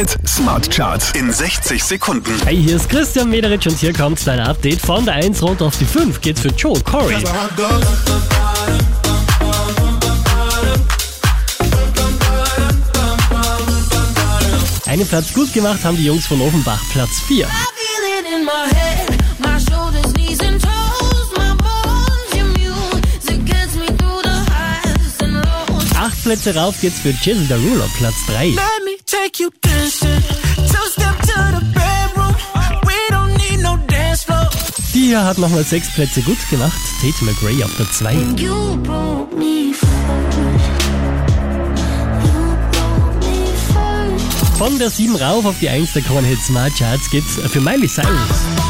Hit Smart Charts in 60 Sekunden. Hey, hier ist Christian Mederitsch und hier kommt dein Update. Von der 1 runter auf die 5 geht's für Joe Corey. Einen Platz gut gemacht haben die Jungs von Offenbach, Platz 4. I feel it in my head, my shoulders, knees and toes, my bones immune. It gets me through the highs and lows. Acht Plätze rauf geht's für Jizzle Derulo, Platz 3. Take you dancing. Two step to the bedroom. We don't need no dance floor. Die hier hat nochmal sechs Plätze gut gemacht, Tate McRae auf der 2. You broke me first. You broke me first. Von der 7 rauf auf die 1 der Hit Smart Charts geht's für Miley Cyrus.